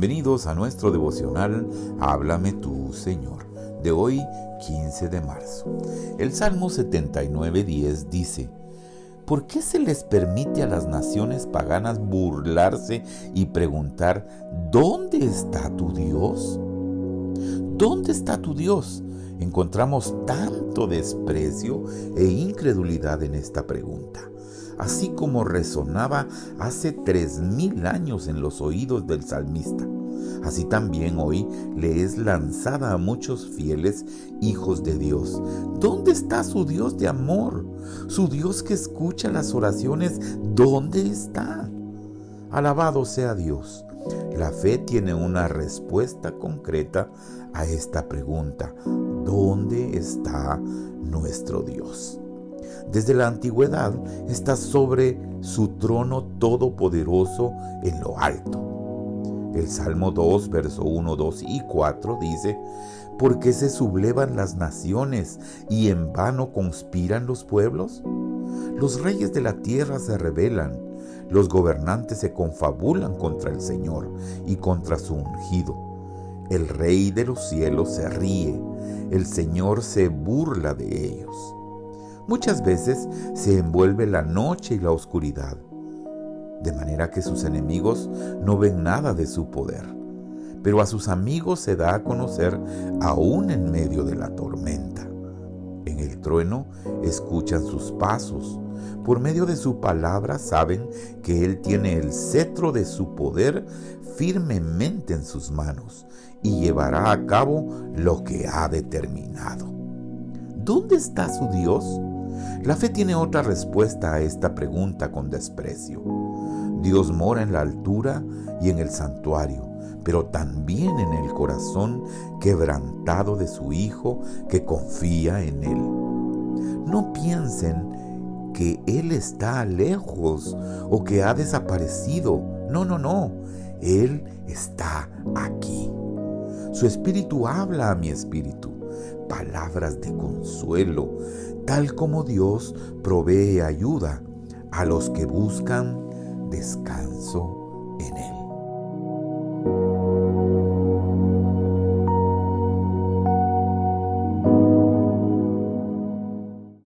Bienvenidos a nuestro devocional Háblame tú, Señor, de hoy 15 de marzo. El Salmo 79.10 dice, ¿Por qué se les permite a las naciones paganas burlarse y preguntar, ¿dónde está tu Dios? ¿Dónde está tu Dios? Encontramos tanto desprecio e incredulidad en esta pregunta así como resonaba hace tres mil años en los oídos del salmista. Así también hoy le es lanzada a muchos fieles hijos de Dios. ¿Dónde está su Dios de amor? Su Dios que escucha las oraciones, ¿dónde está? Alabado sea Dios. La fe tiene una respuesta concreta a esta pregunta. ¿Dónde está nuestro Dios? desde la antigüedad está sobre su trono todopoderoso en lo alto. El Salmo 2, verso 1, 2 y 4 dice, ¿por qué se sublevan las naciones y en vano conspiran los pueblos? Los reyes de la tierra se rebelan, los gobernantes se confabulan contra el Señor y contra su ungido. El rey de los cielos se ríe, el Señor se burla de ellos. Muchas veces se envuelve la noche y la oscuridad, de manera que sus enemigos no ven nada de su poder, pero a sus amigos se da a conocer aún en medio de la tormenta. En el trueno escuchan sus pasos, por medio de su palabra saben que Él tiene el cetro de su poder firmemente en sus manos y llevará a cabo lo que ha determinado. ¿Dónde está su Dios? La fe tiene otra respuesta a esta pregunta con desprecio. Dios mora en la altura y en el santuario, pero también en el corazón quebrantado de su Hijo que confía en Él. No piensen que Él está lejos o que ha desaparecido. No, no, no. Él está aquí. Su espíritu habla a mi espíritu palabras de consuelo, tal como Dios provee ayuda a los que buscan descanso en Él.